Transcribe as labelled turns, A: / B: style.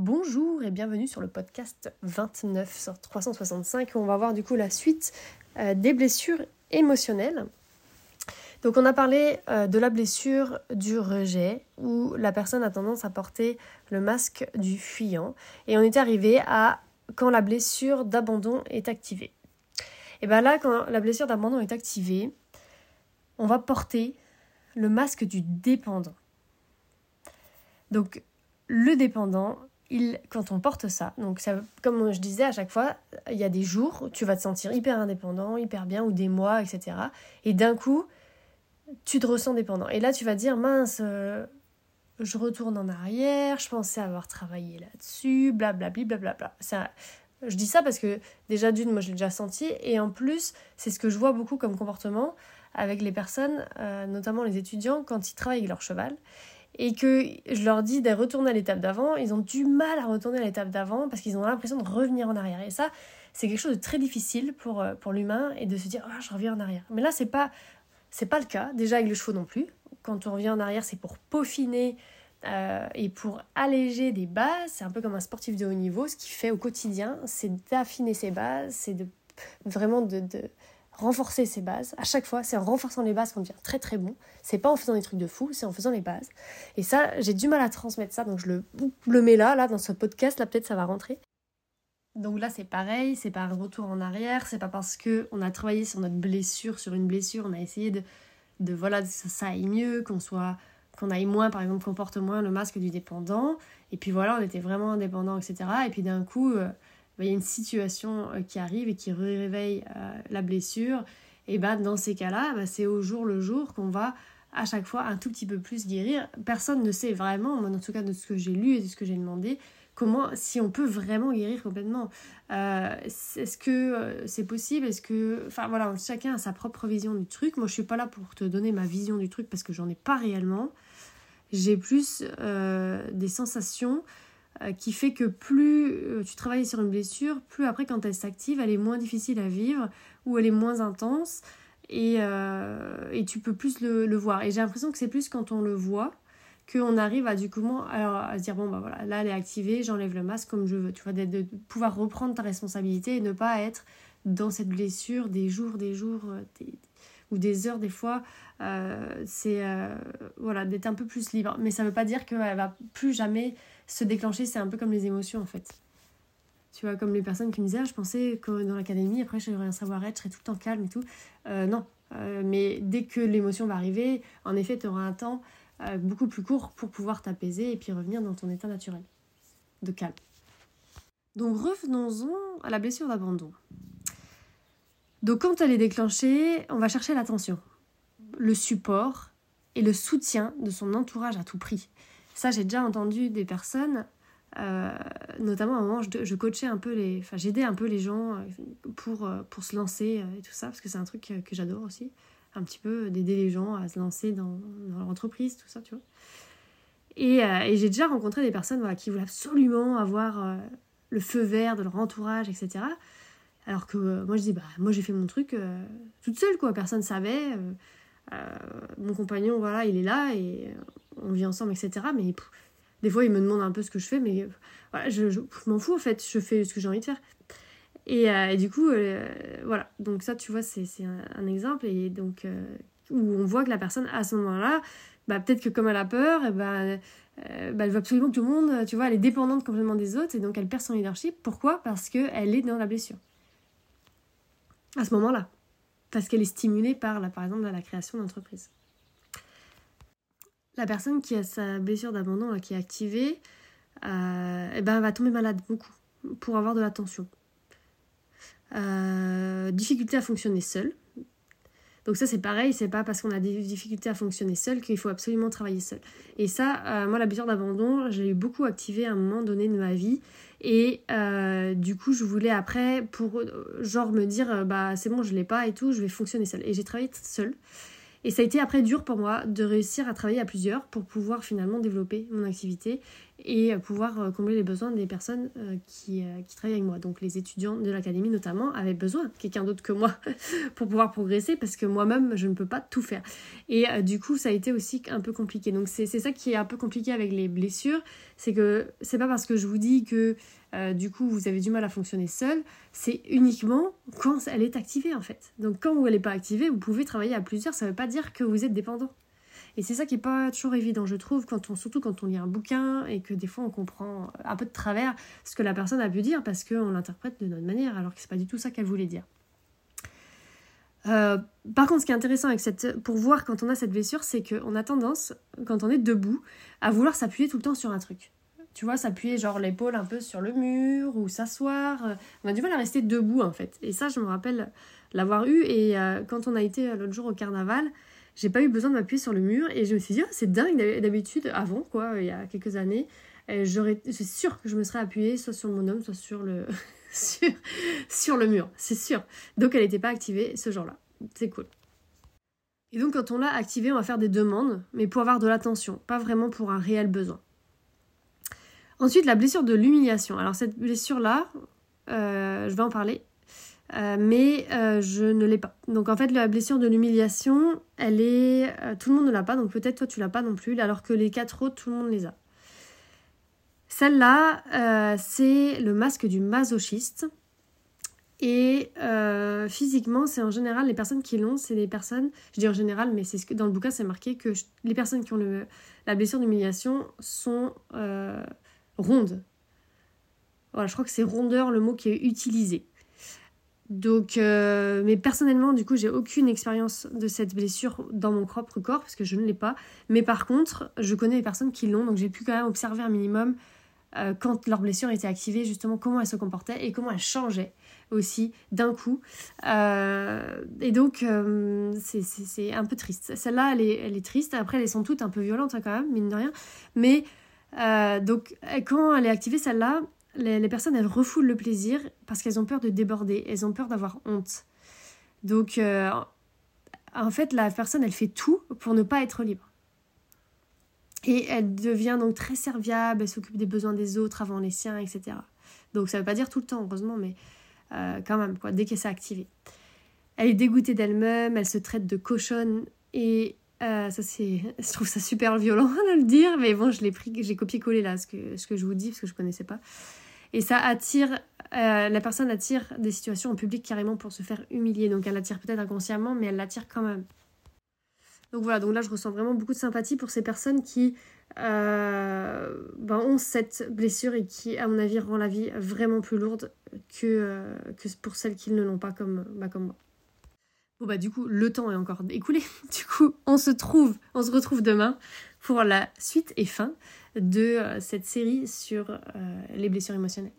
A: Bonjour et bienvenue sur le podcast 29 sur 365 où on va voir du coup la suite euh, des blessures émotionnelles. Donc on a parlé euh, de la blessure du rejet où la personne a tendance à porter le masque du fuyant et on était arrivé à quand la blessure d'abandon est activée. Et bien là quand la blessure d'abandon est activée, on va porter le masque du dépendant. Donc le dépendant, quand on porte ça, donc ça, comme je disais à chaque fois, il y a des jours où tu vas te sentir hyper indépendant, hyper bien, ou des mois, etc. Et d'un coup, tu te ressens dépendant. Et là, tu vas dire, mince, euh, je retourne en arrière, je pensais avoir travaillé là-dessus, blablabla. Ça, je dis ça parce que déjà d'une, moi je l'ai déjà senti, et en plus, c'est ce que je vois beaucoup comme comportement avec les personnes, euh, notamment les étudiants, quand ils travaillent leur cheval et que je leur dis de retourner à l'étape d'avant, ils ont du mal à retourner à l'étape d'avant parce qu'ils ont l'impression de revenir en arrière. Et ça, c'est quelque chose de très difficile pour, euh, pour l'humain et de se dire ah je reviens en arrière. Mais là, c'est pas pas le cas. Déjà avec le chevaux non plus. Quand on revient en arrière, c'est pour peaufiner euh, et pour alléger des bases. C'est un peu comme un sportif de haut niveau. Ce qu'il fait au quotidien, c'est d'affiner ses bases, c'est de vraiment de renforcer ses bases. À chaque fois, c'est en renforçant les bases qu'on devient très très bon. C'est pas en faisant des trucs de fou, c'est en faisant les bases. Et ça, j'ai du mal à transmettre ça, donc je le, le mets là, là, dans ce podcast, là peut-être ça va rentrer. Donc là, c'est pareil, c'est pas un retour en arrière, c'est pas parce que on a travaillé sur notre blessure, sur une blessure, on a essayé de, de voilà, que ça aille mieux, qu'on soit qu'on aille moins, par exemple, qu'on porte moins le masque du dépendant. Et puis voilà, on était vraiment indépendant, etc. Et puis d'un coup, euh, il y a une situation euh, qui arrive et qui réveille euh, la blessure, et ben dans ces cas-là, bah, c'est au jour le jour qu'on va à chaque fois un tout petit peu plus guérir. Personne ne sait vraiment, en tout cas de ce que j'ai lu et de ce que j'ai demandé, comment, si on peut vraiment guérir complètement. Euh, est-ce que c'est possible? Est-ce que, enfin voilà, chacun a sa propre vision du truc. Moi, je suis pas là pour te donner ma vision du truc parce que j'en ai pas réellement. J'ai plus des sensations qui fait que plus euh, tu travailles sur une blessure, plus après quand elle s'active, elle est moins difficile à vivre ou elle est moins intense et, euh, et tu peux plus le, le voir. Et j'ai l'impression que c'est plus quand on le voit qu'on arrive à du coup alors, à se dire bon bah voilà là elle est activée j'enlève le masque comme je veux tu vois de, de, pouvoir reprendre ta responsabilité et ne pas être dans cette blessure des jours des jours ou des heures des fois euh, c'est voilà d'être un peu plus libre mais ça veut pas dire qu'elle va plus jamais se déclencher, c'est un peu comme les émotions en fait. Tu vois, comme les personnes qui me disaient, ah, je pensais que dans l'académie, après j'aurais un savoir-être, je serais tout le temps calme et tout. Euh, non, euh, mais dès que l'émotion va arriver, en effet, tu auras un temps euh, beaucoup plus court pour pouvoir t'apaiser et puis revenir dans ton état naturel de calme. Donc revenons-en à la blessure d'abandon. Donc quand elle est déclenchée, on va chercher l'attention, le support et le soutien de son entourage à tout prix. Ça, j'ai déjà entendu des personnes, euh, notamment à un moment, je, coachais un peu les. Enfin, j'aidais un peu les gens euh, pour, euh, pour se lancer et tout ça, parce que c'est un truc que, j'adore aussi. Un petit peu d'aider les gens à se lancer dans, leur entreprise, tout ça, tu vois. Et, j'ai déjà rencontré des personnes voilà, qui voulaient absolument avoir le feu vert de leur entourage, etc. Alors que moi, je dis, bah, moi, j'ai fait mon truc toute seule, quoi. Personne ne savait. mon compagnon, voilà, il est là et on vit ensemble, etc. Mais des fois, il me demande un peu ce que je fais, mais voilà, je, m'en fous en fait, je fais ce que j'ai envie de faire. Et, euh, du coup, euh, voilà, donc ça, tu vois, c'est un, exemple, et donc euh, où on voit que la personne, à ce moment-là, bah, peut-être que comme elle a peur, eh ben, bah, elle veut absolument que tout le monde, tu vois, elle est dépendante complètement des autres, et donc elle perd son leadership. Pourquoi? Parce qu'elle est dans la blessure. À ce moment-là. Parce qu'elle est stimulée par, par exemple, la création d'entreprise la personne qui a sa blessure d'abandon qui est activée, euh, eh ben, va tomber malade beaucoup pour avoir de l'attention. Euh, difficulté à fonctionner seule. Donc ça c'est pareil, c'est pas parce qu'on a des difficultés à fonctionner seul qu'il faut absolument travailler seul. Et ça, euh, moi la blessure d'abandon, j'ai eu beaucoup activé à un moment donné de ma vie. Et du coup, je voulais après, pour genre me dire, bah c'est bon, je l'ai pas et tout, je vais fonctionner seule. Et j'ai travaillé seule. Et ça a été après dur pour moi de réussir à travailler à plusieurs pour pouvoir finalement développer mon activité et pouvoir combler les besoins des personnes qui, qui travaillent avec moi. Donc les étudiants de l'académie notamment avaient besoin de quelqu'un d'autre que moi pour pouvoir progresser parce que moi-même je ne peux pas tout faire. Et du coup ça a été aussi un peu compliqué. Donc c'est ça qui est un peu compliqué avec les blessures, c'est que c'est pas parce que je vous dis que euh, du coup vous avez du mal à fonctionner seul, c'est uniquement quand elle est activée en fait. Donc quand elle n'est pas activée, vous pouvez travailler à plusieurs, ça ne veut pas dire que vous êtes dépendant. Et c'est ça qui n'est pas toujours évident, je trouve, quand on, surtout quand on lit un bouquin et que des fois on comprend un peu de travers ce que la personne a pu dire parce qu'on l'interprète de notre manière alors que c'est pas du tout ça qu'elle voulait dire. Euh, par contre, ce qui est intéressant avec cette, pour voir quand on a cette blessure, c'est qu'on a tendance, quand on est debout, à vouloir s'appuyer tout le temps sur un truc tu vois, s'appuyer genre l'épaule un peu sur le mur ou s'asseoir. Euh, on a du mal à rester debout en fait. Et ça, je me rappelle l'avoir eu. Et euh, quand on a été l'autre jour au carnaval, j'ai pas eu besoin de m'appuyer sur le mur. Et je me suis dit, oh, c'est dingue d'habitude, avant quoi, il y a quelques années, j'aurais, c'est sûr que je me serais appuyée soit sur mon homme, soit sur le, sur, sur le mur. C'est sûr. Donc elle n'était pas activée ce jour-là. C'est cool. Et donc quand on l'a activée, on va faire des demandes, mais pour avoir de l'attention, pas vraiment pour un réel besoin. Ensuite, la blessure de l'humiliation. Alors cette blessure-là, euh, je vais en parler, euh, mais euh, je ne l'ai pas. Donc en fait, la blessure de l'humiliation, elle est... tout le monde ne l'a pas, donc peut-être toi tu l'as pas non plus, alors que les quatre autres, tout le monde les a. Celle-là, c'est le masque du masochiste. Et physiquement, c'est en général les personnes qui l'ont, c'est les personnes, je dis en général, mais c'est ce que dans le bouquin c'est marqué que les personnes qui ont le, la blessure d'humiliation sont ronde. Voilà, je crois que c'est rondeur le mot qui est utilisé. Donc, euh, mais personnellement, du coup, j'ai aucune expérience de cette blessure dans mon propre corps parce que je ne l'ai pas. Mais par contre, je connais les personnes qui l'ont, donc j'ai pu quand même observer un minimum euh, quand leur blessure était activée, justement comment elle se comportait et comment elle changeait aussi d'un coup. Euh, et donc, c'est un peu triste. Celle-là, elle est, elle est triste. Après, elles sont toutes un peu violentes hein, quand même, mine de rien. Mais donc, quand elle est activée, celle-là, les, personnes, elles refoulent le plaisir parce qu'elles ont peur de déborder, elles ont peur d'avoir honte. Donc, euh, en fait, la personne, elle fait tout pour ne pas être libre. Et elle devient donc très serviable, elle s'occupe des besoins des autres avant les siens, etc. Donc, ça ne veut pas dire tout le temps, heureusement, mais euh, quand même, quoi, dès qu'elle s'est activée. Elle est dégoûtée d'elle-même, elle se traite de cochonne et euh, ça c'est, je trouve ça super violent de le dire, mais bon, je l'ai pris, j'ai copié-collé là ce que, ce que je vous dis parce que je connaissais pas. Et ça attire, euh, la personne attire des situations en public carrément pour se faire humilier. Donc elle l'attire peut-être inconsciemment, mais elle l'attire quand même. Donc voilà, donc là je ressens vraiment beaucoup de sympathie pour ces personnes qui euh, ben, ont cette blessure et qui, à mon avis, rend la vie vraiment plus lourde que, que pour celles qui ne l'ont pas comme, bah, comme moi. Bon bah du coup le temps est encore écoulé. Du coup on se trouve, on se retrouve demain pour la suite et fin de euh, cette série sur euh, les blessures émotionnelles.